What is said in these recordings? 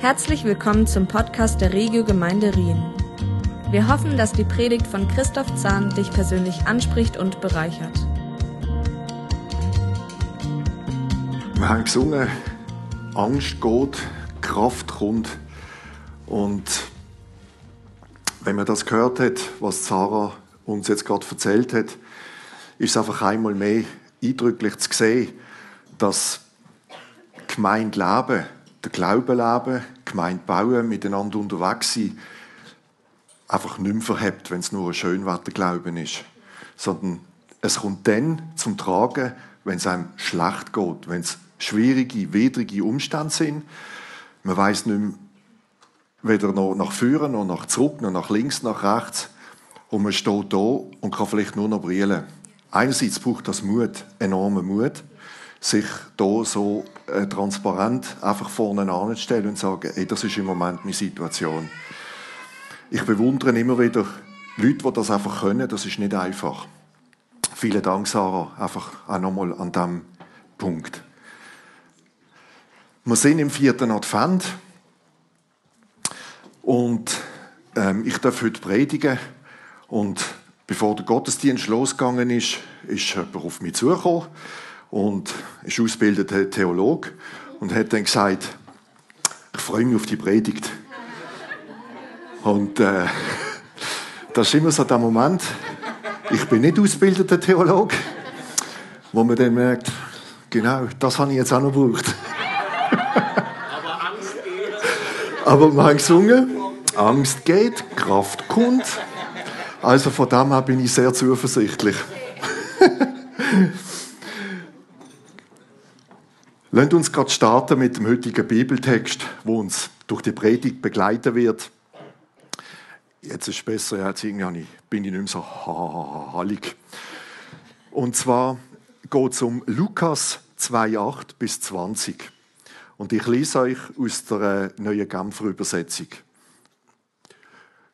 Herzlich willkommen zum Podcast der Regio Gemeinde Rien. Wir hoffen, dass die Predigt von Christoph Zahn dich persönlich anspricht und bereichert. Wir haben gesungen, Angst geht, Kraft kommt. Und wenn man das gehört hat, was Sarah uns jetzt gerade erzählt hat, ist es einfach einmal mehr eindrücklich zu sehen, dass Gemeinde leben, der Glaube leben, Gemeinde bauen, miteinander unterwegs sein, einfach nicht mehr verhebt, wenn es nur ein Schönwetterglauben ist. Sondern es kommt dann zum Tragen, wenn es einem schlecht geht, wenn es schwierige, widrige Umstände sind. Man weiß nicht mehr, weder noch nach vorne, noch nach zurück, noch nach links, nach rechts. Und man steht da und kann vielleicht nur noch brillen. Einerseits braucht das Mut, enormen Mut sich da so äh, transparent einfach vorne anzustellen und sagen, hey, das ist im Moment meine Situation. Ich bewundere immer wieder Leute, die das einfach können. Das ist nicht einfach. Vielen Dank, Sarah, einfach auch nochmal an diesem Punkt. Wir sind im vierten Advent und ähm, ich darf heute predigen und bevor der Gottesdienst losgegangen ist, ist jemand auf mich zugekommen und ist ausgebildeter Theologe und hat dann gesagt, ich freue mich auf die Predigt. Und äh, das ist immer so der Moment, ich bin nicht ausgebildeter Theologe, wo man dann merkt, genau, das habe ich jetzt auch noch gebraucht. Aber Angst geht. Aber wir haben gesungen, Angst geht, Kraft kommt. Also von dem her bin ich sehr zuversichtlich. Lasst uns gerade starten mit dem heutigen Bibeltext, wo uns durch die Predigt begleiten wird. Jetzt ist es besser, jetzt bin ich nicht mehr so hallig. Und zwar geht es um Lukas 2,8 bis 20. Und ich lese euch aus der neuen Genfer Übersetzung.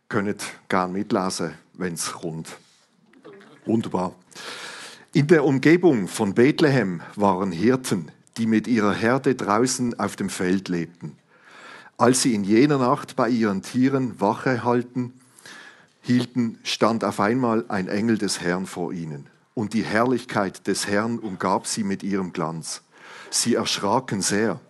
Könnt gerne mitlesen, wenn es kommt. Wunderbar. In der Umgebung von Bethlehem waren Hirten, die mit ihrer Herde draußen auf dem Feld lebten. Als sie in jener Nacht bei ihren Tieren Wache halten, hielten, stand auf einmal ein Engel des Herrn vor ihnen, und die Herrlichkeit des Herrn umgab sie mit ihrem Glanz. Sie erschraken sehr.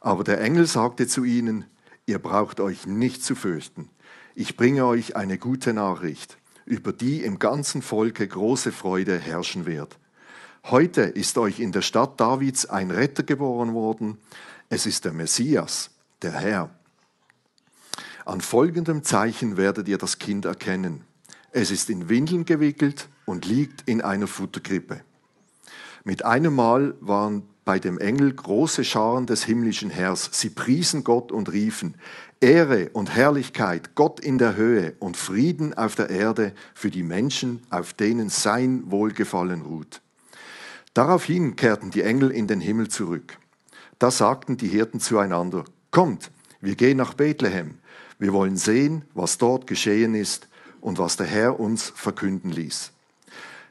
Aber der Engel sagte zu ihnen, ihr braucht euch nicht zu fürchten. Ich bringe euch eine gute Nachricht, über die im ganzen Volke große Freude herrschen wird. Heute ist euch in der Stadt Davids ein Retter geboren worden. Es ist der Messias, der Herr. An folgendem Zeichen werdet ihr das Kind erkennen. Es ist in Windeln gewickelt und liegt in einer Futterkrippe. Mit einem Mal waren bei dem Engel große Scharen des himmlischen Herrs. Sie priesen Gott und riefen, Ehre und Herrlichkeit Gott in der Höhe und Frieden auf der Erde für die Menschen, auf denen sein Wohlgefallen ruht. Daraufhin kehrten die Engel in den Himmel zurück. Da sagten die Hirten zueinander, Kommt, wir gehen nach Bethlehem, wir wollen sehen, was dort geschehen ist und was der Herr uns verkünden ließ.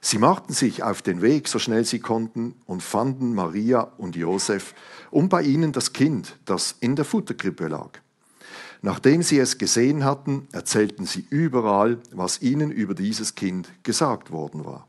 Sie machten sich auf den Weg, so schnell sie konnten, und fanden Maria und Josef und bei ihnen das Kind, das in der Futterkrippe lag. Nachdem sie es gesehen hatten, erzählten sie überall, was ihnen über dieses Kind gesagt worden war.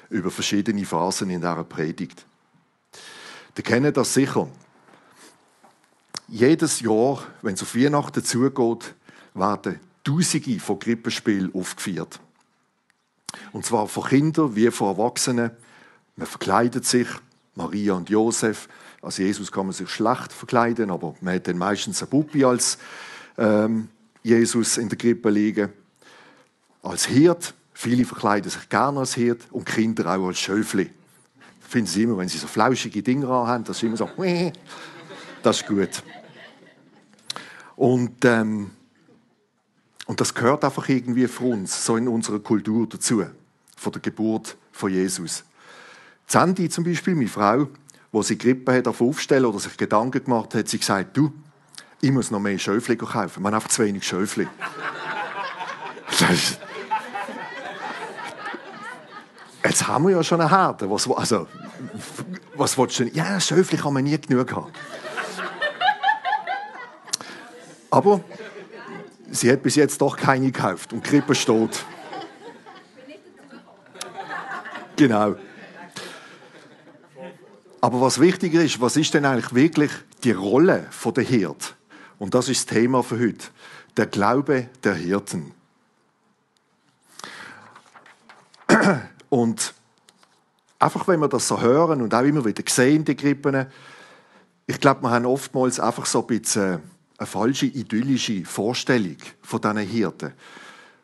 über verschiedene Phasen in dieser Predigt. Die kennen das sicher. Jedes Jahr, wenn es auf Weihnachten zugeht, werden Tausende von Krippenspielen aufgeführt. Und zwar von Kindern wie von Erwachsenen. Man verkleidet sich, Maria und Josef. Als Jesus kann man sich schlecht verkleiden, aber man hat dann meistens eine Puppe als ähm, Jesus in der Krippe liegen. Als Hirt Viele verkleiden sich gerne als Hirt und Kinder auch als Schöfli. Finden sie immer, wenn sie so flauschige Dinge haben, das ist immer so, das ist gut. Und, ähm, und das gehört einfach irgendwie für uns, so in unserer Kultur dazu, von der Geburt von Jesus. Sandy zum Beispiel, meine Frau, wo sie Grippe hat auf aufstellen oder sich Gedanken gemacht hat, sie gesagt, du, ich muss noch mehr Schöfli kaufen. Man hat einfach zu wenig Schöfli. Jetzt haben wir ja schon eine Herde. Was, also, was willst du denn? Ja, Schöfli kann man nie genug haben. Aber sie hat bis jetzt doch keine gekauft und Krippe steht. Genau. Aber was wichtiger ist, was ist denn eigentlich wirklich die Rolle der Hirt? Und das ist das Thema für heute. Der Glaube der Hirten. Und einfach, wenn wir das so hören und auch immer wieder sehen, die Krippen, ich glaube, wir haben oftmals einfach so ein bisschen eine falsche idyllische Vorstellung von diesen Hirten.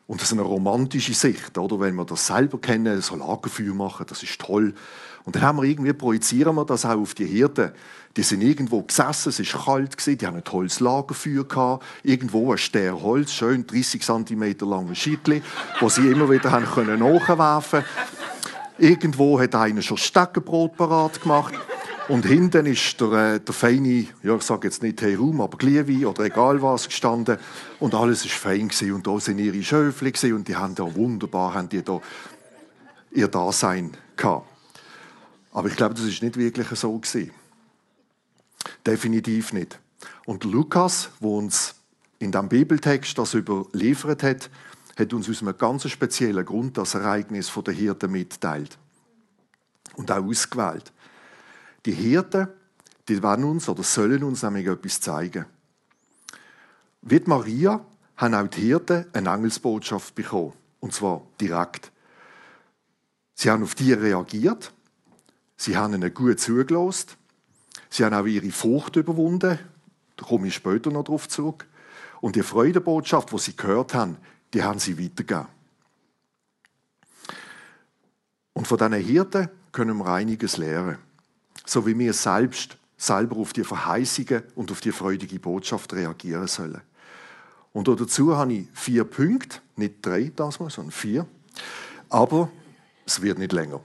Und das ist eine romantische Sicht, oder? Wenn wir das selber kennen, so Lagerfeuer machen, das ist toll. Und dann haben wir irgendwie, projizieren wir das auch auf die Hirten. Die sind irgendwo gesessen, es war kalt, die haben ein tolles Lagerfeuer gehabt, irgendwo ein Ster Holz, schön 30 cm langes Schiedli, wo sie immer wieder haben können nachwerfen Irgendwo hat einer schon Steckenbrot parat gemacht. Und hinten ist der, äh, der feine, ja, ich sage jetzt nicht Herum, aber Glühwein oder egal was gestanden. Und alles war fein gewesen. Und da sind ihre Schöfli und die haben da wunderbar, haben die da ihr Dasein gehabt. Aber ich glaube, das ist nicht wirklich so gewesen. Definitiv nicht. Und Lukas, wo uns in dem Bibeltext das überliefert hat, hat uns aus einem ganz speziellen Grund das Ereignis der Hirten mitteilt und auch ausgewählt. Die Hirten, die wollen uns oder sollen uns nämlich etwas zeigen. Wie Maria haben auch die Hirten eine Engelsbotschaft bekommen. Und zwar direkt. Sie haben auf die reagiert. Sie haben ihnen gut zugelassen. Sie haben auch ihre Furcht überwunden. Da komme ich später noch darauf zurück. Und die Freudebotschaft, die sie gehört haben, die haben sie weitergegeben. Und von diesen Hirten können wir einiges lernen so wie wir selbst selber auf die Verheißungen und auf die freudige Botschaft reagieren sollen. Und dazu habe ich vier Punkte, nicht drei das mal, sondern vier. Aber es wird nicht länger.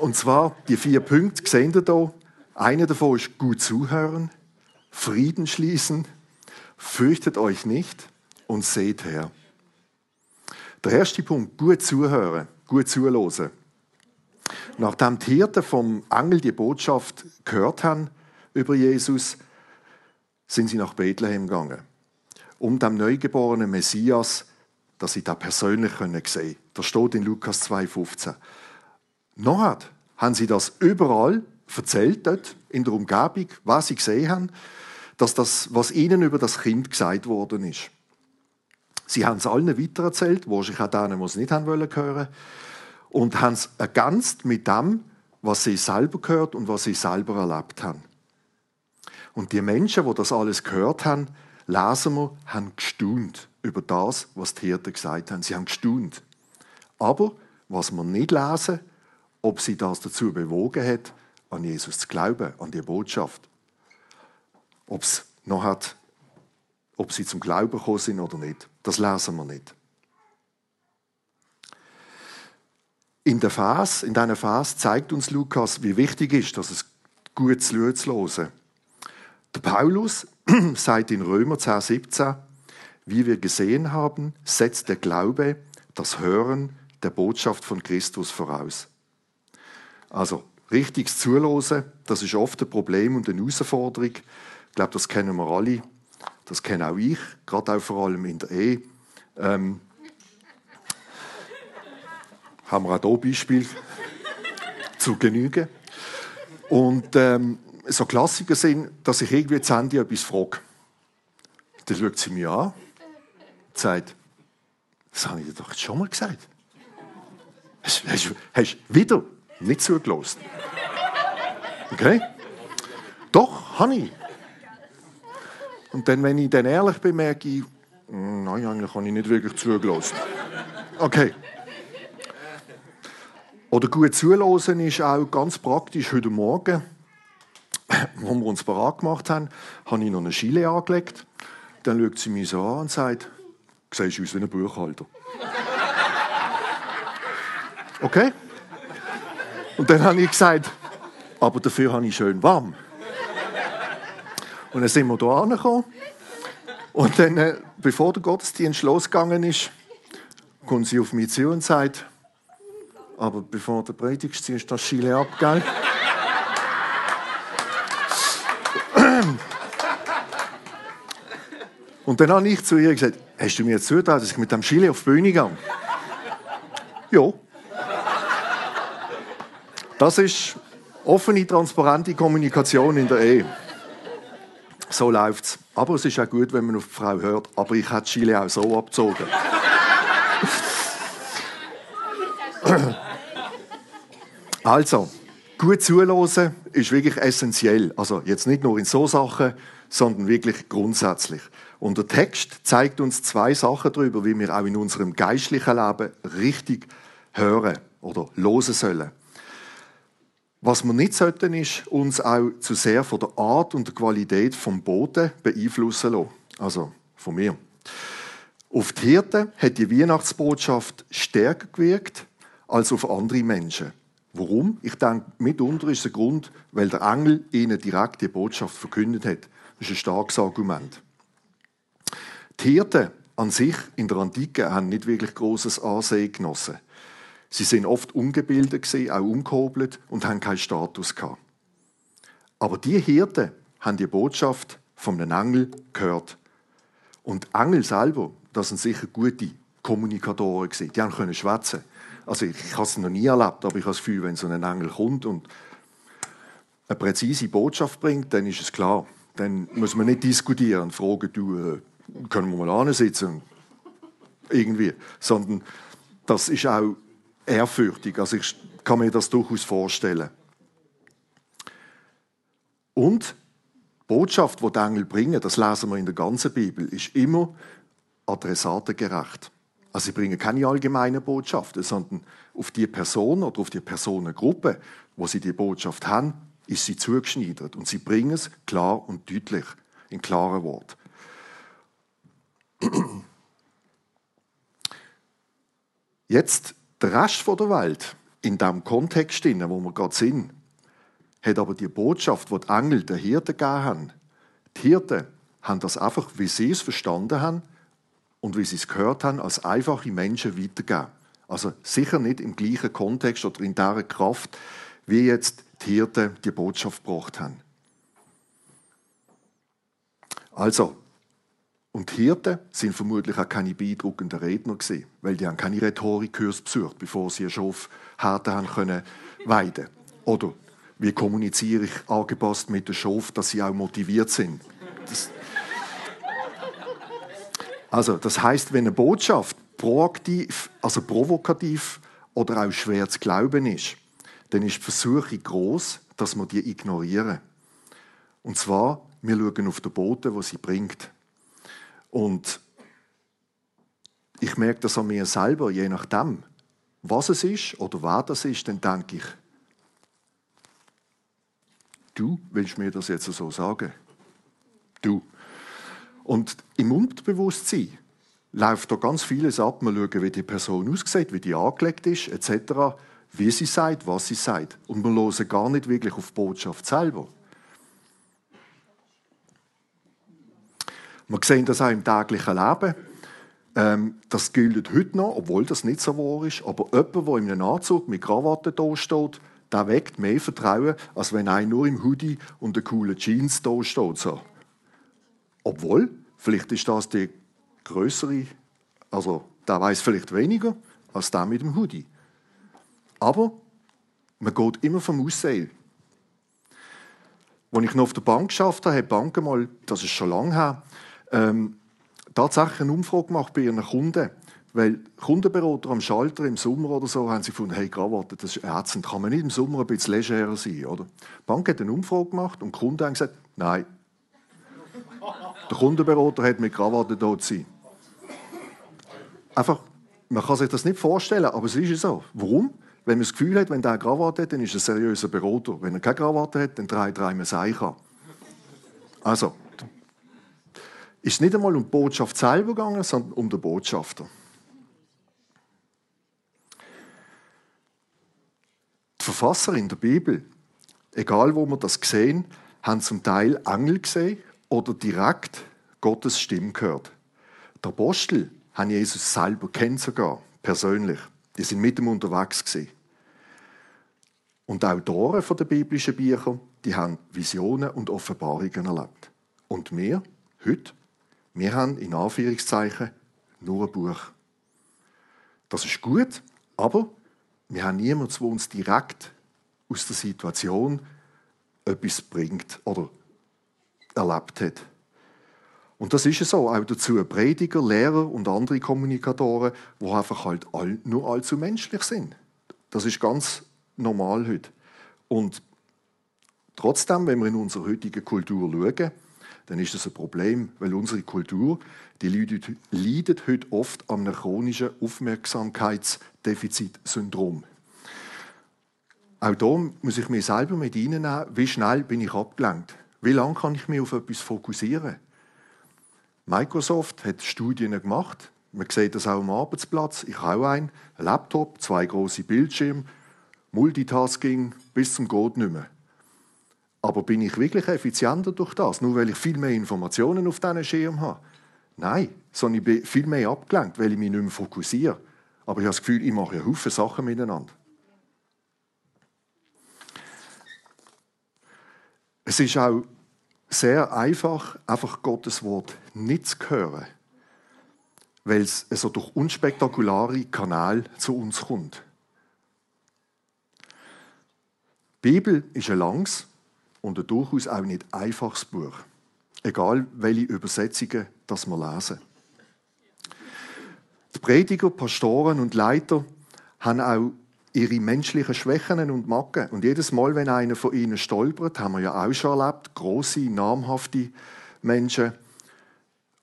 Und zwar die vier Punkte, sehen ihr hier. Einer davon ist gut zuhören, Frieden schließen, fürchtet euch nicht und seht her. Der erste Punkt, gut zuhören, gut zuhören. Nachdem die Hirten vom Engel die Botschaft gehört haben über Jesus, sind sie nach Bethlehem gegangen, um dem neugeborenen Messias, dass sie da persönlich sehen können. Das steht in Lukas 2,15. Nachher haben sie das überall erzählt, dort in der Umgebung, was sie gesehen haben, dass das, was ihnen über das Kind gesagt worden ist. Sie haben es allen weitererzählt, wahrscheinlich auch denen, die es nicht haben wollen hören und haben es ergänzt mit dem, was sie selber gehört und was sie selber erlebt haben. Und die Menschen, die das alles gehört haben, lesen wir, haben gestaunt über das, was die Hirten gesagt haben. Sie haben gestaunt. Aber was wir nicht lesen, ob sie das dazu bewogen hat, an Jesus zu glauben, an die Botschaft. Ob es noch hat, ob sie zum Glauben gekommen sind oder nicht, das lesen wir nicht. In der Phase, in dieser Phase zeigt uns Lukas, wie wichtig ist, dass es gut zu hören. Der Paulus sagt in Römer 10, 17, wie wir gesehen haben, setzt der Glaube das Hören der Botschaft von Christus voraus. Also, richtiges Zuhören, das ist oft ein Problem und eine Herausforderung. Ich glaube, das kennen wir alle. Das kenne auch ich, gerade auch vor allem in der Ehe. Ähm, haben wir auch hier Beispiel zu genügen. Und ähm, so Klassiker sind, dass ich irgendwie zu Handy etwas frage. Dann schaut sie mich an und sagt, das habe ich dir doch schon mal gesagt. Hast, hast wieder nicht zugelassen. Okay? Doch, habe ich. Und dann, wenn ich dann ehrlich bin, merke ich, hm, nein, eigentlich habe ich nicht wirklich zugelassen. Okay. Oder gut zuhören ist auch ganz praktisch heute Morgen. wo wir uns parat gemacht haben, habe ich noch eine Schiele angelegt. Dann schaut sie mich so an und sagt, du siehst aus wie ein Buchhalter. Okay? Und dann habe ich gesagt, aber dafür habe ich schön warm. Und dann sind wir hier angekommen. Und dann, äh, bevor der Gottesdienst losgegangen ist, kommt sie auf mich zu und sagt, aber bevor der Predigt ziehst du das Chile ab, gell? Und dann habe ich zu ihr gesagt, hast du mir jetzt zugetraut, dass ich mit dem Chile auf die Bühne gehe? ja. Das ist offene, transparente Kommunikation in der Ehe. So läuft es. Aber es ist auch gut, wenn man auf die Frau hört. Aber ich hätte Chile auch so abgezogen. also, gut zuhören ist wirklich essentiell. Also jetzt nicht nur in so Sachen, sondern wirklich grundsätzlich. Und der Text zeigt uns zwei Sachen darüber, wie wir auch in unserem geistlichen Leben richtig hören oder hören sollen. Was wir nicht sollten, ist uns auch zu sehr von der Art und der Qualität vom Boden beeinflussen lassen. Also von mir. Auf die Hirten hat die Weihnachtsbotschaft stärker gewirkt als auf andere Menschen. Warum? Ich denke, mitunter ist der Grund, weil der Engel ihnen direkt die Botschaft verkündet hat. Das ist ein starkes Argument. Die Hirten an sich in der Antike haben nicht wirklich großes Ansehen genossen. Sie sind oft ungebildet auch ungehobelt und haben keinen Status. Aber die Hirten haben die Botschaft von einem Engel gehört. Und Engel selber, das sind sicher gute Kommunikatoren. Die haben können schwätzen. Also ich, ich habe es noch nie erlebt, aber ich habe das Gefühl, wenn so ein Engel kommt und eine präzise Botschaft bringt, dann ist es klar. Dann muss man nicht diskutieren und fragen, du, äh, können wir mal ansitzen? Irgendwie. Sondern das ist auch ehrfürchtig. Also ich kann mir das durchaus vorstellen. Und die Botschaft, die die Engel bringen, das lesen wir in der ganzen Bibel, ist immer adressatengerecht. Also sie bringen keine allgemeinen Botschaften, sondern auf die Person oder auf die Personengruppe, wo sie die Botschaft haben, ist sie zugeschneidert. Und sie bringen es klar und deutlich, in klaren Worten. Jetzt der Rest der Welt, in dem Kontext, wo wir gerade sind, hat aber die Botschaft, die die Engel den Hirten gegeben haben, die Hirten haben das einfach, wie sie es verstanden haben und wie sie es gehört haben, als einfache Menschen weitergegeben. Also sicher nicht im gleichen Kontext oder in dieser Kraft, wie jetzt die Hirten die Botschaft gebracht haben. Also, und Hirten sind vermutlich auch keine beeindruckenden Redner gewesen, weil die haben keine Rhetorikkurs besucht, bevor sie einen Schafherden haben können weiden. Oder wie kommuniziere ich angepasst mit den Schaf, dass sie auch motiviert sind. Das also, das heißt, wenn eine Botschaft proaktiv, also provokativ oder auch schwer zu glauben ist, dann ist die Versuchung groß, dass wir die ignorieren. Und zwar, wir schauen auf den Boden, wo sie bringt. Und ich merke das an mir selber, je nachdem, was es ist oder wer das ist, dann denke ich, du willst mir das jetzt so sagen? Du. Und im Unterbewusstsein läuft da ganz vieles ab. Wir schauen, wie die Person aussieht, wie die angelegt ist, etc., wie sie sagt, was sie sagt. Und wir hören gar nicht wirklich auf die Botschaft selber. Wir sehen das auch im täglichen Leben. Ähm, das gilt heute noch, obwohl das nicht so wahr ist. Aber jemand, der in einem Anzug mit Krawatte steht, der weckt mehr Vertrauen, als wenn einer nur im Hoodie und den coolen Jeans steht. So. Obwohl, vielleicht ist das die größere, also der weiß vielleicht weniger als der mit dem Hoodie. Aber man geht immer vom Aussehen. Als ich noch auf der Bank geschafft habe, hat die Bank mal, das ist schon lange her, ähm, tatsächlich eine Umfrage gemacht bei ihren Kunden. Weil Kundenberater am Schalter im Sommer oder so haben sie gefunden, hey, Krawatte, das ist ätzend. Kann man nicht im Sommer ein bisschen legerer sein, oder? Die Bank hat eine Umfrage gemacht und die Kunden haben gesagt, nein. Der Kundenberater hat mit Krawatte dort sein. Einfach, man kann sich das nicht vorstellen, aber es ist so. Warum? Wenn man das Gefühl hat, wenn der eine Krawatte hat, dann ist er ein seriöser Berater. Wenn er keine Krawatte hat, dann dreht er einem an. Also, ist nicht einmal um die Botschaft selber gegangen, sondern um den Botschafter. Die Verfasser in der Bibel, egal wo wir das sehen, haben zum Teil Engel gesehen oder direkt Gottes Stimme gehört. Die Apostel haben Jesus selber kennt sogar, persönlich. Die sind mit ihm unterwegs gewesen. Und die Autoren der biblischen Bücher, die haben Visionen und Offenbarungen erlebt. Und wir, heute, wir haben in Anführungszeichen nur ein Buch. Das ist gut, aber wir haben niemanden, der uns direkt aus der Situation etwas bringt oder erlebt hat. Und das ist es so, auch dazu Prediger, Lehrer und andere Kommunikatoren, die einfach halt nur allzu menschlich sind. Das ist ganz normal heute. Und trotzdem, wenn wir in unsere heutige Kultur schauen, dann ist das ein Problem, weil unsere Kultur, die leidet, heute oft an einem chronischen Aufmerksamkeitsdefizitsyndrom. Auch da muss ich mir selber mit reinnehmen, wie schnell bin ich abgelenkt. Wie lange kann ich mich auf etwas fokussieren? Microsoft hat Studien gemacht. Man sieht das auch am Arbeitsplatz. Ich habe auch einen. Ein Laptop, zwei große Bildschirme, Multitasking bis zum Gott nicht mehr. Aber bin ich wirklich effizienter durch das, nur weil ich viel mehr Informationen auf diesen Schirm habe? Nein, sondern ich bin viel mehr abgelenkt, weil ich mich nicht mehr fokussiere. Aber ich habe das Gefühl, ich mache ja Haufen Sachen miteinander. Es ist auch sehr einfach, einfach Gottes Wort nicht zu hören, weil es so durch unspektakulare Kanäle zu uns kommt. Die Bibel ist ein langes und ein durchaus auch nicht einfaches Buch, egal welche Übersetzungen das wir lesen. Die Prediger, Pastoren und Leiter haben auch ihre menschlichen Schwächen und Macken. Und jedes Mal, wenn einer von ihnen stolpert, haben wir ja auch schon erlebt, große, namhafte Menschen,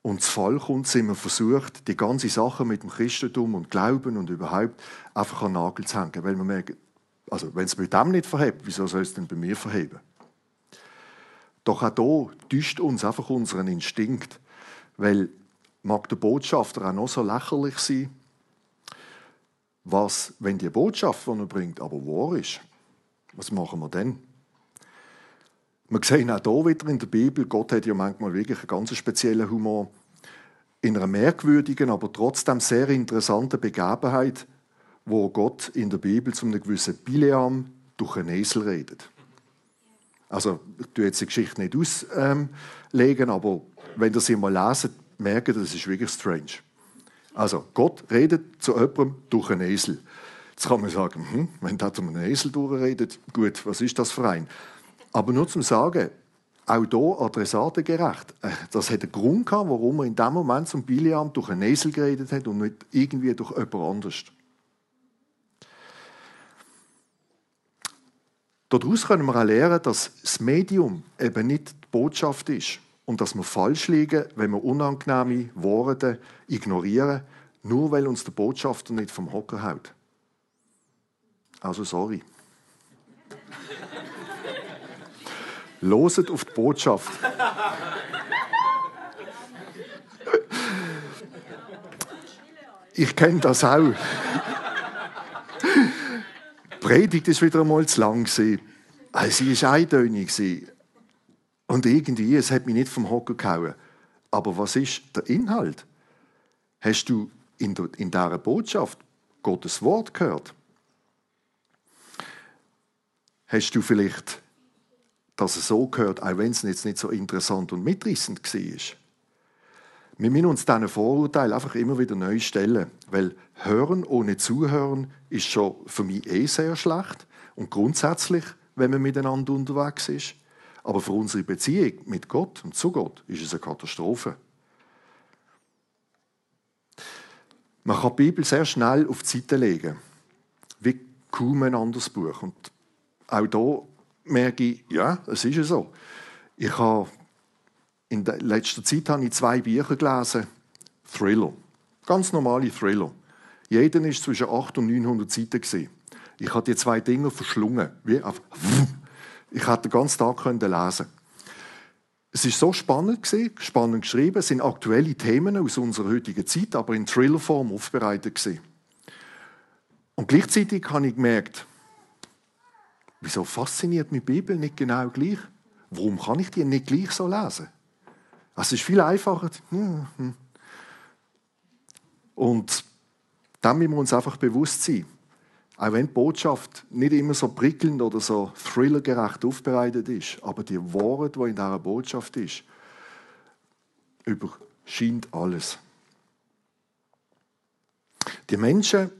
und das Fall kommt, sind wir versucht, die ganze Sache mit dem Christentum und Glauben und überhaupt einfach an den Nagel zu hängen. Weil wir merken, also wenn es bei dem nicht verhebt, wieso soll es denn bei mir verheben? Doch auch hier täuscht uns einfach unseren Instinkt. Weil mag der Botschafter auch noch so lächerlich sein, was, wenn die Botschaft, die er bringt, aber wahr ist, was machen wir dann? Wir sehen auch hier wieder in der Bibel, Gott hat ja manchmal wirklich einen ganz speziellen Humor. In einer merkwürdigen, aber trotzdem sehr interessanten Begebenheit, wo Gott in der Bibel zu einem gewissen Bileam durch einen Esel redet. Also, ich tue jetzt die Geschichte nicht auslegen, aber wenn ihr sie mal lesen, merkt ihr, das ist wirklich strange. Also Gott redet zu jemandem durch einen Esel. Jetzt kann man sagen, hm, wenn der zu einem Esel durchredet, gut, was ist das für ein? Aber nur zum Sagen, auch hier adressatengerecht. Äh, das hat einen Grund gehabt, warum er in dem Moment zum Biliam durch einen Esel geredet hat und nicht irgendwie durch jemand anders. Daraus können wir auch lernen, dass das Medium eben nicht die Botschaft ist und dass wir falsch liegen, wenn wir unangenehme Worte ignorieren, nur weil uns der Botschafter nicht vom Hocker haut. Also sorry. Loset auf die Botschaft. Ich kenne das auch. Predigt ist wieder einmal zu lang. Sie war eintönig. Und irgendwie, es hat mich nicht vom Hocker gehauen. Aber was ist der Inhalt? Hast du in, der, in dieser Botschaft Gottes Wort gehört? Hast du vielleicht das so gehört, auch wenn es jetzt nicht so interessant und mitreißend war? Wir müssen uns diesen Vorurteil einfach immer wieder neu stellen, weil Hören ohne Zuhören ist schon für mich eh sehr schlecht und grundsätzlich, wenn man miteinander unterwegs ist. Aber für unsere Beziehung mit Gott und zu Gott ist es eine Katastrophe. Man kann die Bibel sehr schnell auf die Seite legen, wie kaum ein anderes Buch. Und auch hier merke ich, ja, es ist so. Ich habe in der letzter Zeit habe ich zwei Bücher gelesen, Thriller, ganz normale Thriller. Jeder ist zwischen 800 und 900 Seiten Ich habe die zwei Dinge verschlungen. Wie auf, ich hätte den ganzen Tag lesen können. Es ist so spannend gewesen, spannend geschrieben. Es sind aktuelle Themen aus unserer heutigen Zeit, aber in Thrillerform aufbereitet gewesen. Und gleichzeitig habe ich gemerkt, wieso fasziniert mich die Bibel nicht genau gleich? Warum kann ich die nicht gleich so lesen? Es ist viel einfacher. Hm. Und dann müssen wir uns einfach bewusst sein. Auch wenn die Botschaft nicht immer so prickelnd oder so thrillergerecht aufbereitet ist, aber die Wahrheit, die in dieser Botschaft ist, überscheint alles. Die Menschen,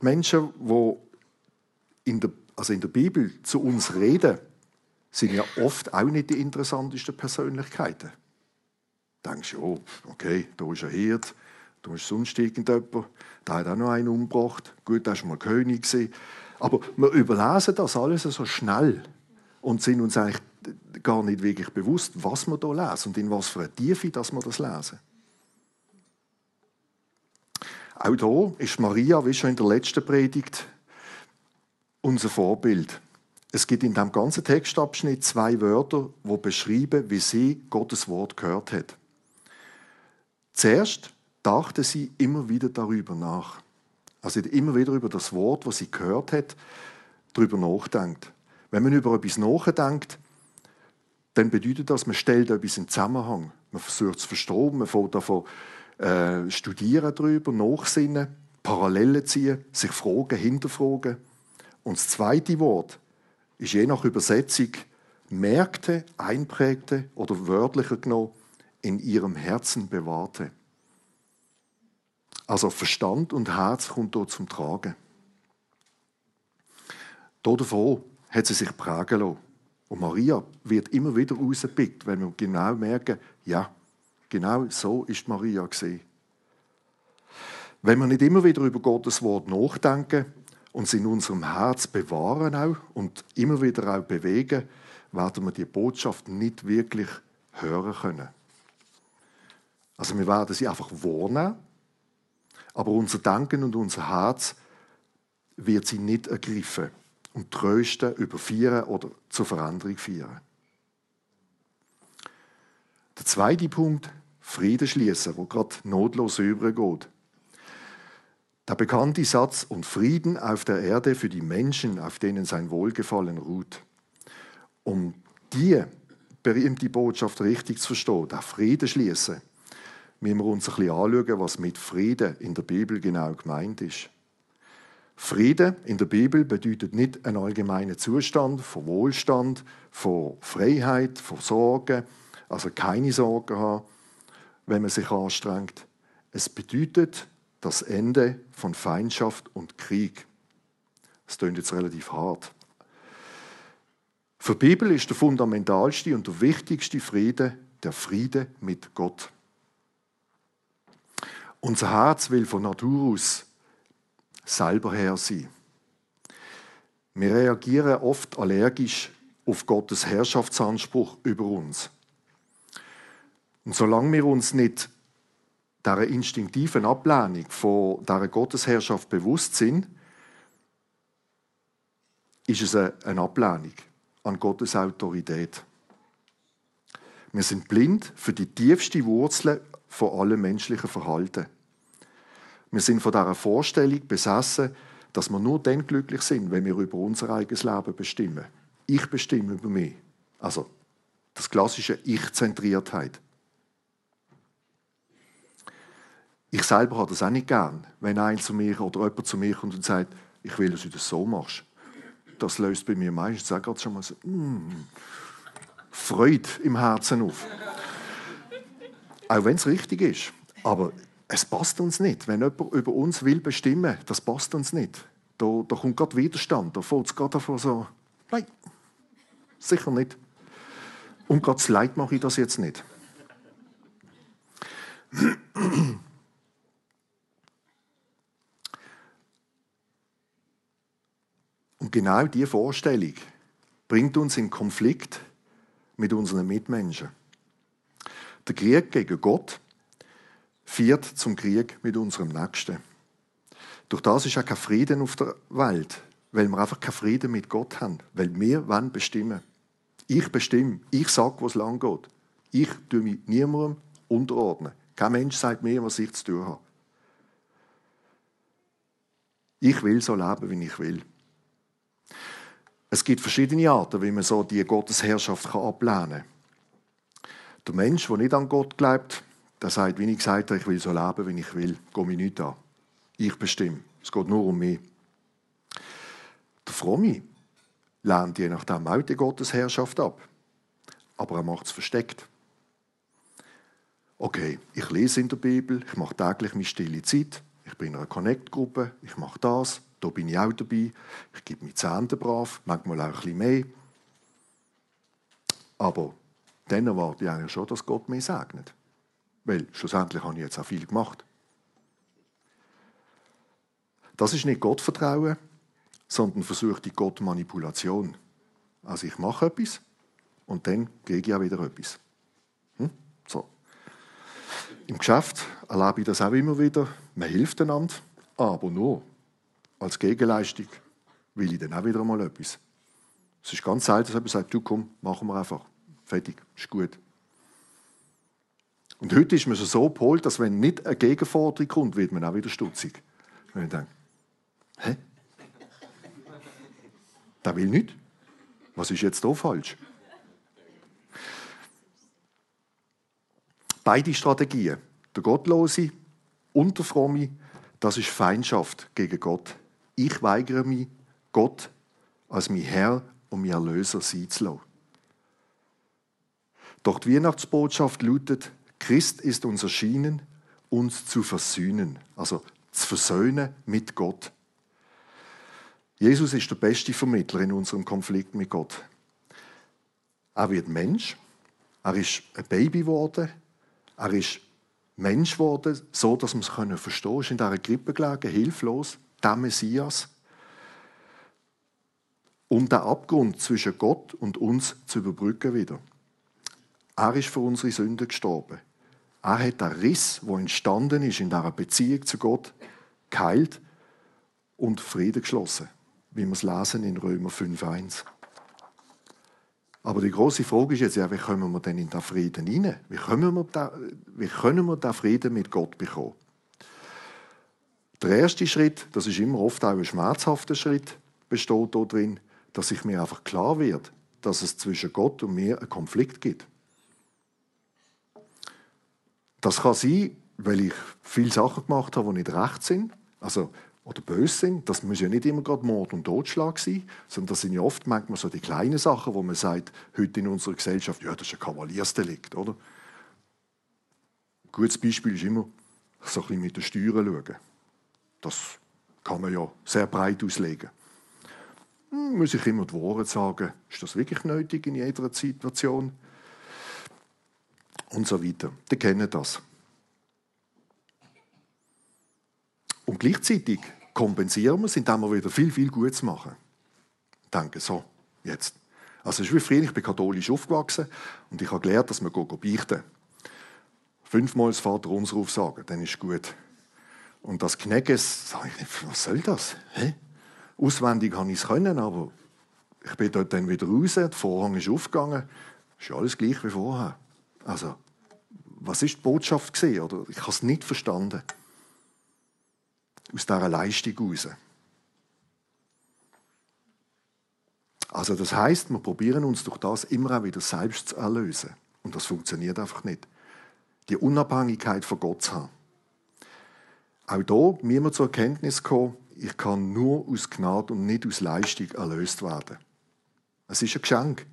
Menschen die in der, also in der Bibel zu uns reden, sind ja oft auch nicht die interessantesten Persönlichkeiten. Du denkst, oh, okay, da ist ein Hirt, da ist sonst irgendjemand, der hat auch noch einen umgebracht. Gut, da war mal König. Aber wir überlesen das alles so schnell und sind uns eigentlich gar nicht wirklich bewusst, was wir hier lesen und in was für eine Tiefe dass wir das lesen. Auch hier ist Maria, wie schon in der letzten Predigt, unser Vorbild. Es gibt in diesem ganzen Textabschnitt zwei Wörter, die beschreiben, wie sie Gottes Wort gehört hat. Zuerst dachte sie immer wieder darüber nach. Also immer wieder über das Wort, was sie gehört hat, darüber nachdenkt. Wenn man über etwas nachdenkt, dann bedeutet das, man stellt etwas in Zusammenhang. Man versucht zu verstehen, man fängt davon äh, studieren darüber, nachsinnen, Parallelen ziehen, sich fragen, hinterfragen. Und das zweite Wort ist je nach Übersetzung merkte, einprägte oder wörtlicher genommen in ihrem Herzen bewahrte. Also Verstand und Herz kommt dort zum Tragen. Davon hat sie sich prägen lassen. Und Maria wird immer wieder rausgepickt, wenn wir genau merken, ja, genau so ist Maria gesehen. Wenn wir nicht immer wieder über Gottes Wort nachdenken und es in unserem Herz bewahren auch und immer wieder auch bewegen, werden wir die Botschaft nicht wirklich hören können. Also wir werden sie einfach wahrnehmen aber unser Denken und unser Herz wird sie nicht ergriffen und trösten, überführen oder zur Veränderung führen. Der zweite Punkt, Frieden schließen, wo gerade notlos übergeht. Der bekannte Satz und Frieden auf der Erde für die Menschen, auf denen sein Wohlgefallen ruht. Um die berühmte Botschaft richtig zu verstehen, der Frieden schließen, müssen wir uns ein bisschen anschauen, was mit Frieden in der Bibel genau gemeint ist. Frieden in der Bibel bedeutet nicht einen allgemeinen Zustand von Wohlstand, von Freiheit, von Sorgen, also keine Sorgen haben, wenn man sich anstrengt. Es bedeutet das Ende von Feindschaft und Krieg. Das klingt jetzt relativ hart. Für die Bibel ist der fundamentalste und der wichtigste Friede der Friede mit Gott. Unser Herz will von Natur aus selber her sein. Wir reagieren oft allergisch auf Gottes Herrschaftsanspruch über uns. Und solange wir uns nicht dieser instinktiven Ablehnung von dieser Gottesherrschaft bewusst sind, ist es eine Ablehnung an Gottes Autorität. Wir sind blind für die tiefste Wurzel von allem menschlichen Verhalten. Wir sind von dieser Vorstellung besessen, dass wir nur dann glücklich sind, wenn wir über unser eigenes Leben bestimmen. Ich bestimme über mich. Also das klassische Ich-Zentriertheit. Ich selber habe das auch nicht gern, wenn ein zu mir oder jemand zu mir kommt und sagt, ich will, dass du das so machst. Das löst bei mir meistens auch schon mal so mm, Freude im Herzen auf. Auch wenn es richtig ist. Aber es passt uns nicht. Wenn jemand über uns will bestimmen, das passt uns nicht. Da, da kommt gerade Widerstand. Da fällt es gerade davon so, nein, sicher nicht. Und Gottes Leid mache ich das jetzt nicht. Und genau diese Vorstellung bringt uns in Konflikt mit unseren Mitmenschen. Der Krieg gegen Gott führt zum Krieg mit unserem Nächsten. Durch das ist auch kein Frieden auf der Welt, weil wir einfach keinen Frieden mit Gott haben. Weil wir wollen bestimmen. Ich bestimme. Ich sage, wo es lang geht. Ich tue mich niemandem unterordnen. Kein Mensch sagt mir, was ich zu tun habe. Ich will so leben, wie ich will. Es gibt verschiedene Arten, wie man so die Gottesherrschaft ablehnen kann. Der Mensch, der nicht an Gott glaubt, der sagt, wie ich gesagt habe, ich will so leben, wie ich will. Gehe mich nicht an. Ich bestimme. Es geht nur um mich. Der Fromme lehnt je nachdem auch die Gottesherrschaft ab. Aber er macht es versteckt. Okay, ich lese in der Bibel, ich mache täglich meine stille Zeit, ich bin in einer Connect-Gruppe, ich mache das, da bin ich auch dabei, ich gebe mir Zähne brav, manchmal auch ein bisschen mehr. Aber dann erwarte ich eigentlich schon, dass Gott mir segnet. Weil schlussendlich habe ich jetzt auch viel gemacht. Das ist nicht Gottvertrauen, sondern versuchte Gottmanipulation. Also ich mache etwas und dann kriege ich auch wieder etwas. Hm? So. Im Geschäft erlebe ich das auch immer wieder. Man hilft einander, aber nur als Gegenleistung will ich dann auch wieder mal etwas. Es ist ganz selten, dass jemand sagt, du komm, machen wir einfach. Fertig, ist gut. Und heute ist man schon so gepolt, dass wenn nicht eine Gegenforderung kommt, wird man auch wieder stutzig. Wenn ich denke, hä? Der will nicht. Was ist jetzt da falsch? Beide Strategien, der Gottlose und der Fromme, das ist Feindschaft gegen Gott. Ich weigere mich, Gott als mein Herr und mein Erlöser sein zu lassen. Doch die Weihnachtsbotschaft lautet, Christ ist uns erschienen, uns zu versöhnen, also zu versöhnen mit Gott. Jesus ist der beste Vermittler in unserem Konflikt mit Gott. Er wird Mensch, er ist ein Baby geworden, er ist Mensch geworden, so dass wir es verstehen können. Er ist in dieser Grippe gelegen, hilflos, der Messias. Um den Abgrund zwischen Gott und uns zu überbrücken wieder. Er ist für unsere Sünden gestorben. Er hat den Riss, der entstanden ist in dieser Beziehung zu Gott, geheilt und Frieden geschlossen, wie wir es lesen in Römer 5,1. Aber die große Frage ist jetzt ja, wie kommen wir denn in den Frieden hinein? Wie können wir, da, wie können wir den Frieden mit Gott bekommen? Der erste Schritt, das ist immer oft auch ein schmerzhafter Schritt, besteht darin, dass ich mir einfach klar wird, dass es zwischen Gott und mir einen Konflikt gibt. Das kann sein, weil ich viele Sachen gemacht habe, die nicht recht sind, also oder böse sind. Das muss ja nicht immer gerade Mord und Totschlag sein, sondern das sind ja oft manchmal so die kleinen Sachen, wo man sagt, heute in unserer Gesellschaft, ja, das ist ein Kavaliersdelikt, oder? Ein gutes Beispiel ist immer so ein bisschen mit den Steuern schauen. Das kann man ja sehr breit auslegen. Hm, muss ich immer die Worte sagen, ist das wirklich nötig in jeder Situation? Und so weiter. Die kennen das. Und gleichzeitig kompensieren wir es, indem wir wieder viel, viel Gutes machen. Danke, so, jetzt. Also es ist wie früher, ich bin katholisch aufgewachsen und ich habe gelernt, dass man beichten Fünfmal das Vater unser aufsagen, dann ist gut. Und das Knäges, sage ich was soll das? Hä? Auswendig habe ich es können, aber ich bin dort dann wieder raus, der Vorhang ist aufgegangen, ist alles gleich wie vorher. Also, was ist die Botschaft gesehen? Oder ich habe es nicht verstanden. Aus dieser Leistung heraus. Also das heißt, wir probieren uns durch das immer auch wieder selbst zu erlösen. Und das funktioniert einfach nicht. Die Unabhängigkeit von Gott zu haben. Auch hier müssen wir zur Erkenntnis kommen, ich kann nur aus Gnade und nicht aus Leistung erlöst werden. Es ist ein Geschenk.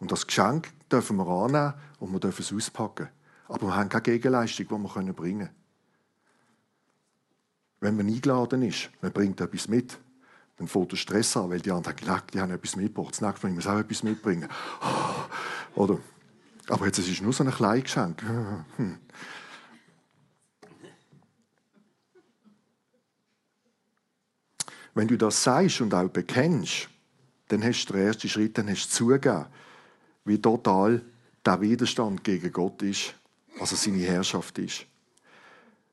Und das Geschenk dürfen wir annehmen und wir dürfen es auspacken. Aber wir haben keine Gegenleistung, die wir bringen können. Wenn man eingeladen ist, man bringt etwas mit, dann fängt der Stress an, weil die anderen denken, die haben etwas mitgebracht. Das nächste Mal muss auch etwas mitbringen. Oder, aber jetzt ist es nur so ein kleines Geschenk. Hm. Wenn du das sagst und auch bekennst, dann hast du den ersten Schritt, dann hast du zugegeben, wie total der Widerstand gegen Gott ist, also seine Herrschaft ist.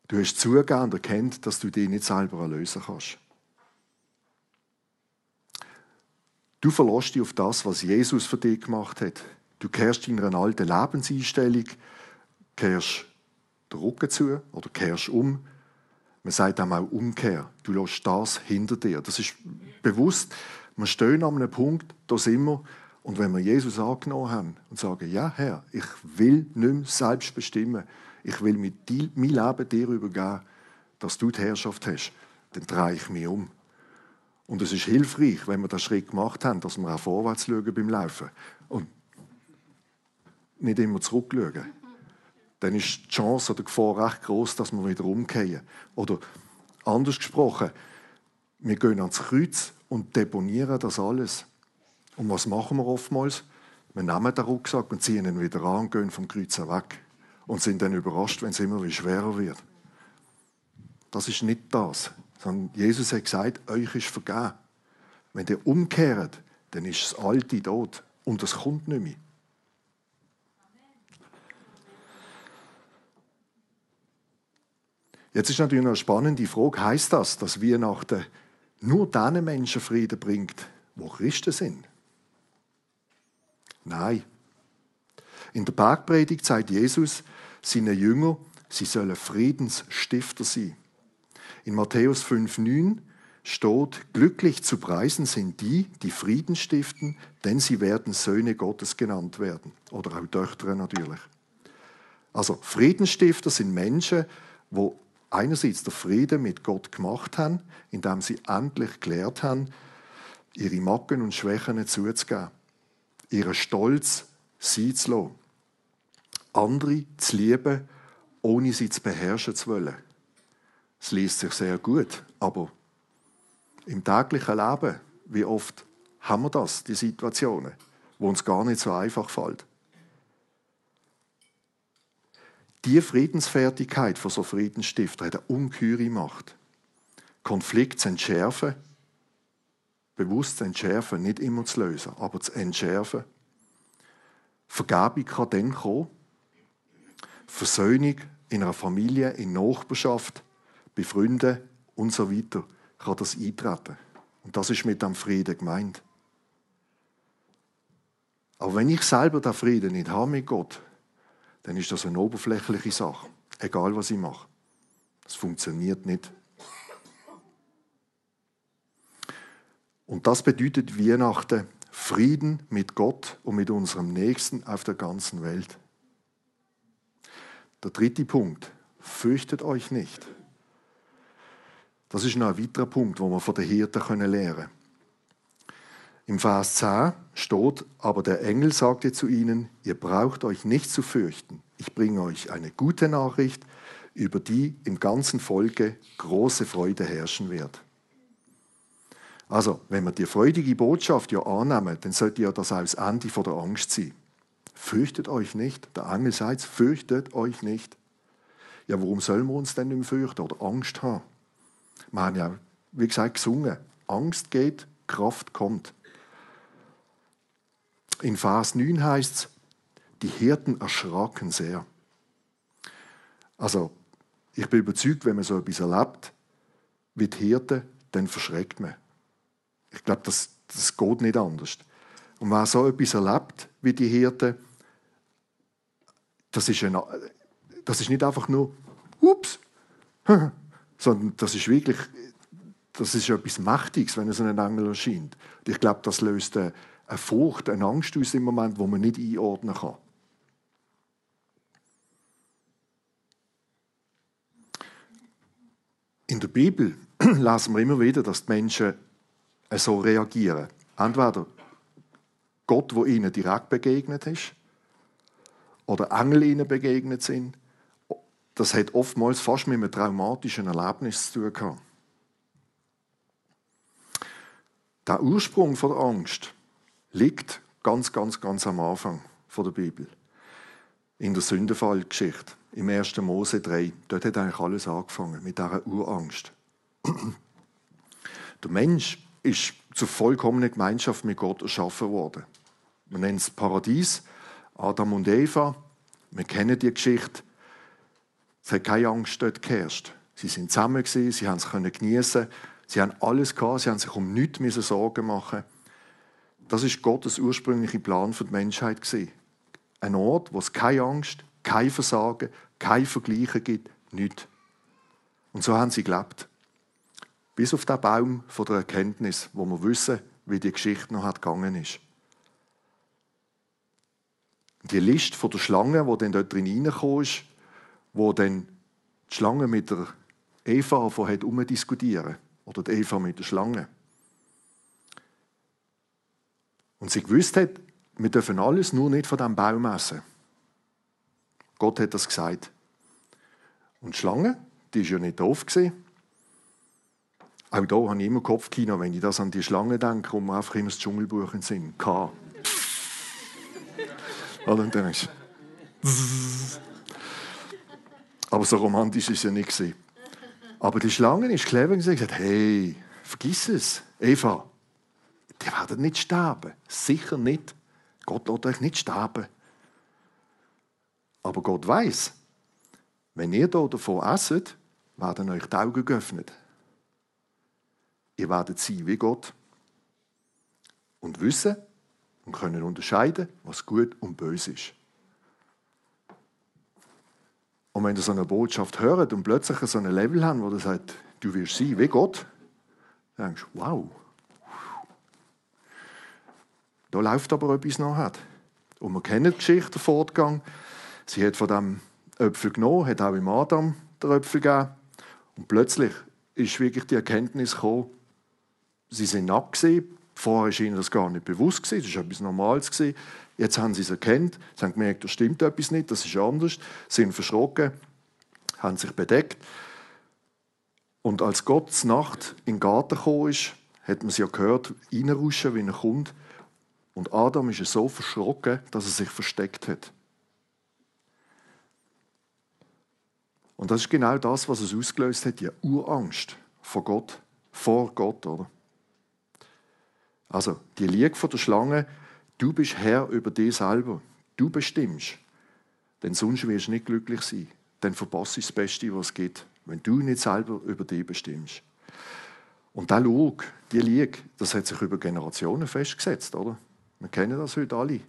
Du hast zugegeben und erkennt, dass du dich nicht selber erlösen kannst. Du verlässt dich auf das, was Jesus für dich gemacht hat. Du kehrst deiner alten Lebenseinstellung, kehrst den Rücken zu oder kehrst um. Man sagt auch mal Umkehr. Du lässt das hinter dir. Das ist bewusst. Wir stehen an einem Punkt, da sind wir. Und wenn wir Jesus angenommen haben und sagen, ja Herr, ich will nicht mehr selbst bestimmen, ich will mit dir, mein Leben dir übergeben, dass du die Herrschaft hast, dann drehe ich mich um. Und es ist hilfreich, wenn wir den Schritt gemacht haben, dass wir auch vorwärts schauen beim Laufen und nicht immer zurückschauen. Dann ist die Chance oder die Gefahr recht groß, dass wir wieder umkehren. Oder anders gesprochen, wir gehen ans Kreuz und deponieren das alles. Und was machen wir oftmals? Wir nehmen den Rucksack und ziehen ihn wieder an gehen vom Kreuz weg. Und sind dann überrascht, wenn es immer schwerer wird. Das ist nicht das. Sondern Jesus hat gesagt, euch ist vergeben. Wenn ihr umkehrt, dann ist das Alte tot und das kommt nicht mehr. Jetzt ist natürlich eine spannende Frage, heißt das, dass Weihnachten nur diesen Menschen Frieden bringt, wo Christen sind? Nein. In der Bergpredigt sagt Jesus seinen Jünger, sie sollen Friedensstifter sein. In Matthäus 5,9 steht, glücklich zu preisen sind die, die Frieden stiften, denn sie werden Söhne Gottes genannt werden. Oder auch Töchter natürlich. Also Friedensstifter sind Menschen, wo einerseits der Frieden mit Gott gemacht haben, indem sie endlich gelehrt haben, ihre Macken und Schwächen zuzugeben, ihren Stolz sein zu lassen, andere zu lieben, ohne sie zu beherrschen zu wollen. Es liest sich sehr gut, aber im täglichen Leben, wie oft haben wir das, die Situationen, wo uns gar nicht so einfach fällt. Die Friedensfertigkeit von so Friedensstifter hat eine ungeheure Macht. Konflikt zu entschärfen, bewusst zu entschärfen, nicht immer zu lösen, aber zu entschärfen. Vergebung kann dann kommen. Versöhnung in einer Familie, in Nachbarschaft, bei Freunden und so weiter kann das eintreten. Und das ist mit dem Frieden gemeint. Aber wenn ich selber den Frieden nicht habe mit Gott, dann ist das eine oberflächliche Sache. Egal, was ich mache. Das funktioniert nicht. Und das bedeutet Weihnachten Frieden mit Gott und mit unserem Nächsten auf der ganzen Welt. Der dritte Punkt. Fürchtet euch nicht. Das ist noch ein weiterer Punkt, wo wir von den Hirten lernen können. Im Vers 10 steht, aber der Engel sagte zu ihnen, ihr braucht euch nicht zu fürchten. Ich bringe euch eine gute Nachricht, über die im ganzen Volke große Freude herrschen wird. Also, wenn wir die freudige Botschaft ja annehmen, dann sollte ja das auch Ende von der Angst sein. Fürchtet euch nicht. Der Engel sagt, fürchtet euch nicht. Ja, warum sollen wir uns denn nicht fürchten oder Angst haben? Wir haben ja, wie gesagt, gesungen. Angst geht, Kraft kommt. In Vers 9 heißt es, die Hirten erschraken sehr. Also, ich bin überzeugt, wenn man so etwas erlebt, wie die Hirten, dann verschreckt man. Ich glaube, das, das geht nicht anders. Und wer so etwas erlebt, wie die Hirten, das ist, ein, das ist nicht einfach nur, ups, sondern das ist wirklich, das ist etwas Mächtiges, wenn es einen Engel erscheint. Und ich glaube, das löst eine, eine Furcht, eine Angst aus im Moment, wo man nicht einordnen kann. In der Bibel lesen wir immer wieder, dass die Menschen so reagieren. Entweder Gott, wo ihnen direkt begegnet ist, oder Engel ihnen begegnet sind, das hat oftmals fast mit einem traumatischen Erlebnis zu tun gehabt. Der Ursprung von der Angst liegt ganz, ganz, ganz am Anfang der Bibel. In der Sündenfallgeschichte, im 1. Mose 3. Dort hat eigentlich alles angefangen, mit dieser Urangst. Der Mensch ist zur vollkommenen Gemeinschaft mit Gott erschaffen worden. Man nennt es Paradies, Adam und Eva. Wir kennen die Geschichte. Es hat keine Angst dort geherrscht. Sie sind zusammen, sie haben es geniessen. Sie haben alles gehabt, sie haben sich um nichts Sorgen machen Das ist Gottes ursprüngliche Plan für die Menschheit. Ein Ort, wo es keine Angst, kein Versagen, kein Vergleichen gibt, nichts. Und so haben sie gelebt. Bis auf den Baum von der Erkenntnis, wo wir wissen, wie die Geschichte noch gegangen ist. Die Liste von der Schlange, die dann dort drin reingekommen ist, wo dann die Schlange mit der Eva hat umdiskutieren oder die Eva mit der Schlange. Und sie gewusst hat, wir dürfen alles nur nicht von diesem Baum essen. Gott hat das gesagt. Und die Schlange, die ist ja nicht doof. Auch da habe ich immer Kopfkino, wenn ich das an die Schlange denke, kommt mir einfach immer das Dschungelbuch in den Sinn. K. Und dann ist Aber so romantisch ist es ja nicht. Aber die Schlange ist clever und gesagt, hey, vergiss es, Eva, die werden nicht sterben. Sicher nicht. Gott lässt euch nicht sterben. Aber Gott weiß, wenn ihr hier davon esset, werden euch die Augen geöffnet. Ihr werdet sein wie Gott und wissen und können unterscheiden, was gut und böse ist. Und wenn ihr so eine Botschaft hört und plötzlich so ein Level habt, wo ihr sagt, du wirst sein wie Gott, dann denkst du, wow, da läuft aber etwas nachher. Und wir kennen die Geschichte, den Fortgang. Sie hat von dem Äpfel genommen, hat auch im Adam den Äpfel gegeben. Und plötzlich ist wirklich die Erkenntnis gekommen, sie sind nackt Vorher war ihnen das gar nicht bewusst. Das war etwas Normales. Jetzt haben sie es erkannt, sie haben gemerkt, da stimmt etwas nicht, das ist anders, sind verschrocken, haben sich bedeckt. Und als Gott Nacht in den Garten gekommen ist, hat man sie ja gehört, reinrauschen, wie er kommt. Und Adam ist so verschrocken, dass er sich versteckt hat. Und das ist genau das, was es ausgelöst hat, die Urangst vor Gott, vor Gott, oder? Also, die Liege von der Schlange, du bist Herr über dich selber. Du bestimmst. Denn sonst wirst du nicht glücklich sein. Dann verpasst du das Beste, was es gibt, wenn du nicht selber über dich bestimmst. Und der Lug, die Liege, das hat sich über Generationen festgesetzt, oder? Wir kennen das heute alle.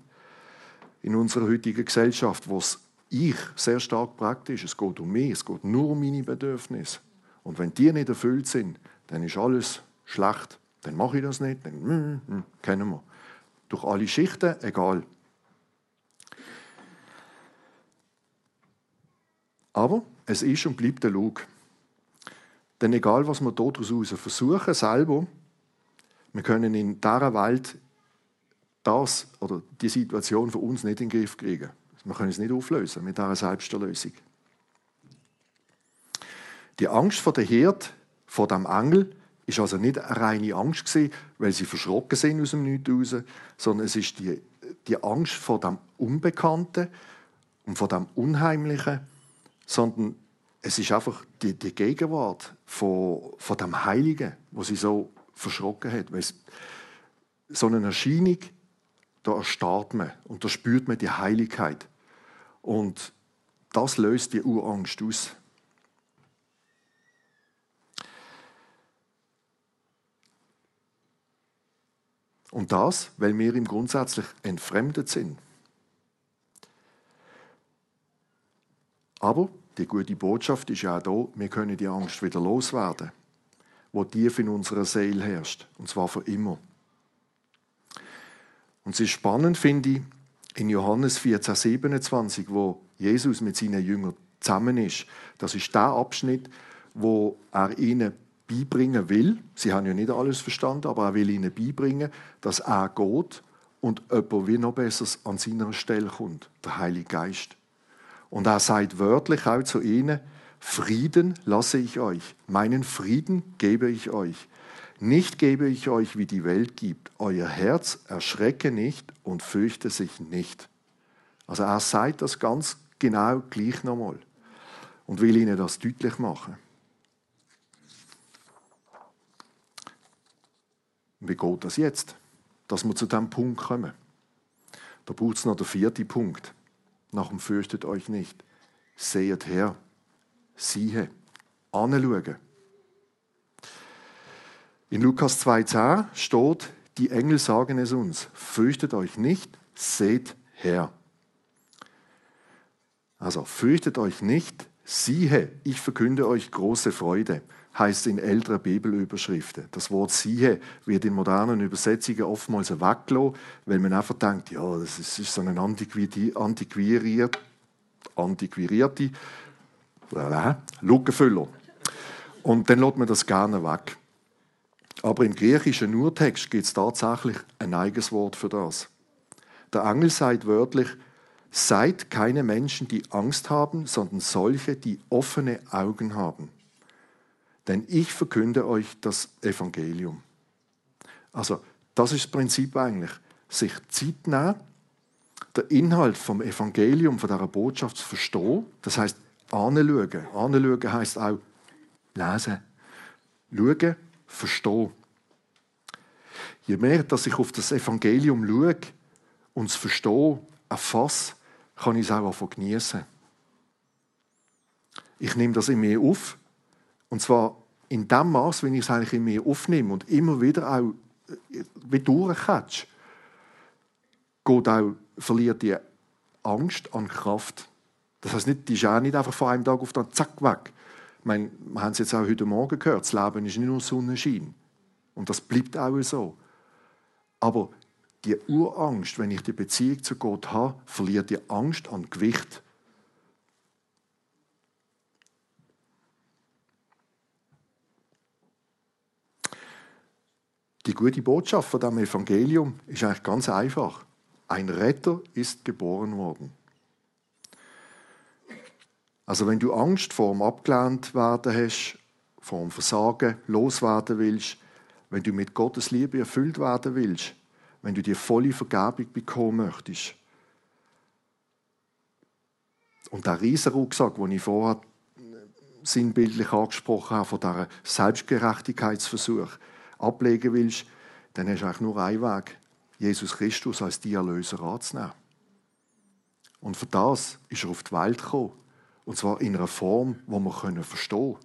In unserer heutigen Gesellschaft, wo es ich sehr stark praktisch. Es geht um mich, es geht nur um meine Bedürfnisse. Und wenn die nicht erfüllt sind, dann ist alles schlecht. Dann mache ich das nicht. Dann, mm, mm, kennen wir. Durch alle Schichten, egal. Aber es ist und bleibt der Lug. Denn egal, was wir daraus versuchen, selber, wir können in dieser Welt das oder die Situation für uns nicht in den Griff kriegen. Wir können es nicht auflösen mit dieser Selbsterlösung. Die Angst vor der Hirt, vor dem Engel, ist also nicht eine reine Angst gewesen, weil sie verschrocken sind aus dem Nichts raus, sondern es ist die, die Angst vor dem Unbekannten und vor dem Unheimlichen, sondern es ist einfach die, die Gegenwart von, von dem Heiligen, wo sie so verschrocken hat. Weil so eine Erscheinung da erstarrt man und da spürt man die Heiligkeit. Und das löst die Urangst aus. Und das, weil wir ihm grundsätzlich entfremdet sind. Aber die gute Botschaft ist ja auch da, wir können die Angst wieder loswerden, wo tief in unserer Seele herrscht, und zwar für immer. Und es ist spannend, finde ich, in Johannes 14, 27, wo Jesus mit seinen Jüngern zusammen ist. Das ist der Abschnitt, wo er ihnen beibringen will. Sie haben ja nicht alles verstanden, aber er will ihnen beibringen, dass er geht und jemand wie noch besser an seiner Stelle kommt, der Heilige Geist. Und er sagt wörtlich auch zu ihnen, Frieden lasse ich euch, meinen Frieden gebe ich euch. Nicht gebe ich euch, wie die Welt gibt. Euer Herz erschrecke nicht und fürchte sich nicht. Also er sagt das ganz genau gleich nochmal und will ihnen das deutlich machen. Wie geht das jetzt, dass wir zu diesem Punkt kommen? Da braucht es noch den vierten Punkt. Nach dem Fürchtet euch nicht. Seht her, siehe, anschauen. In Lukas 2,10 steht, die Engel sagen es uns, fürchtet euch nicht, seht her. Also fürchtet euch nicht, siehe, ich verkünde euch große Freude, heißt in älteren Bibelüberschriften. Das Wort siehe wird in modernen Übersetzungen oftmals weggelassen, weil man einfach denkt, ja, das ist, so eine antiquierte, antiquirierte Lückenfüller. Und dann lässt man das gerne weg. Aber im griechischen Urtext gibt es tatsächlich ein eigenes Wort für das. Der Engel sagt wörtlich, seid keine Menschen, die Angst haben, sondern solche, die offene Augen haben. Denn ich verkünde euch das Evangelium. Also, das ist das Prinzip eigentlich. Sich Zeit nehmen, den Inhalt vom Evangelium, von dieser Botschaft zu verstehen. Das heißt, anschauen. Anschauen heisst auch lesen. Schauen, verstehen. Je mehr, dass ich auf das Evangelium schaue und es verstehe, erfasse, kann ich es auch genießen. Ich nehme das in mir auf und zwar in dem Maß, wie ich es eigentlich in mir aufnehme und immer wieder auch äh, wie durchkatsch, geht auch, verliert die Angst an Kraft. Das heißt nicht, die ist auch nicht einfach von einem Tag auf den Zack weg. Ich meine, wir haben es jetzt auch heute Morgen gehört, das Leben ist nicht nur Sonnenschein. Und das bleibt auch so. Aber die Urangst, wenn ich die Beziehung zu Gott habe, verliert die Angst an Gewicht. Die gute Botschaft von dem Evangelium ist eigentlich ganz einfach. Ein Retter ist geboren worden. Also wenn du Angst vor dem abgelehnt werden hast, vor dem Versagen loswerden willst, wenn du mit Gottes Liebe erfüllt werden willst, wenn du die volle Vergebung bekommen möchtest. Und der riesen Rucksack, den ich vorher sinnbildlich angesprochen habe, von dieser Selbstgerechtigkeitsversuch, ablegen willst, dann hast du eigentlich nur einen Weg, Jesus Christus als die Erlöser anzunehmen. Und für das ist er auf die Welt gekommen. Und zwar in einer Form, die wir verstehen können.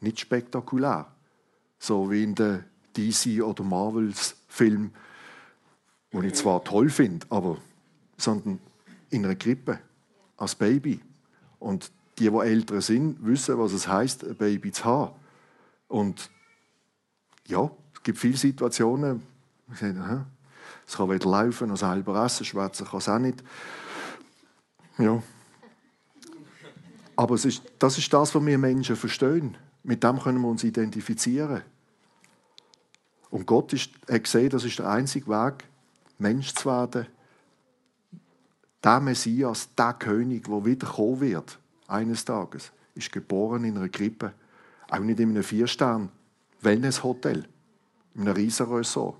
Nicht spektakulär. So wie in den DC- oder Marvels-Filmen, die ich zwar toll finde, aber sondern in einer Krippe, als Baby. Und die, die älter sind, wissen, was es heißt, ein Baby zu haben. Und ja, es gibt viele Situationen, ich sage, es kann weder laufen noch selber essen, schwätzen kann es auch nicht. Ja. Aber ist, das ist das, was wir Menschen verstehen. Mit dem können wir uns identifizieren. Und Gott ist, hat gesehen, das ist der einzige Weg, Mensch zu werden. Der Messias, der König, der wieder kommen wird, eines Tages, ist geboren in einer Krippe. Auch nicht in einem Vierstern Wellness-Hotel, in einem riesen Ressort.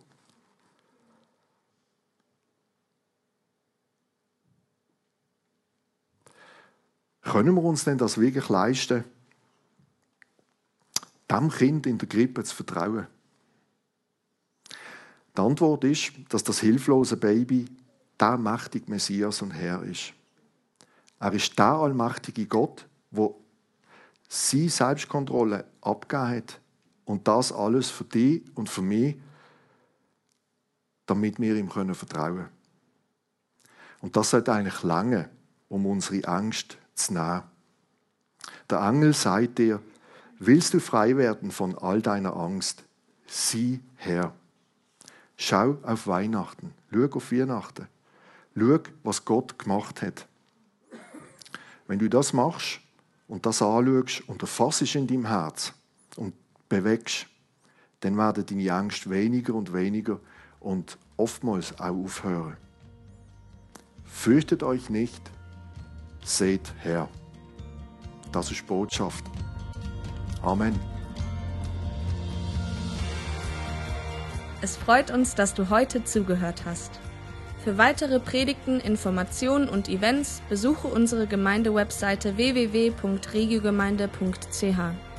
Können wir uns denn das wirklich leisten, dem Kind in der Krippe zu vertrauen? Die Antwort ist, dass das hilflose Baby der mächtige Messias und Herr ist. Er ist der allmächtige Gott, wo sie Selbstkontrolle abgegeben hat und das alles für dich und für mich, damit wir ihm können vertrauen Und das sollte eigentlich lange, um unsere Angst zu nehmen. Der Engel sagt dir, willst du frei werden von all deiner Angst? Sieh her. Schau auf Weihnachten. Schau auf Weihnachten. Schau, was Gott gemacht hat. Wenn du das machst und das anschaust und erfassest in deinem Herz bewegst, dann werden deine Angst weniger und weniger und oftmals auch aufhören. Fürchtet euch nicht, seht her. Das ist Botschaft. Amen. Es freut uns, dass du heute zugehört hast. Für weitere Predigten, Informationen und Events besuche unsere Gemeindewebseite www.regiogemeinde.ch.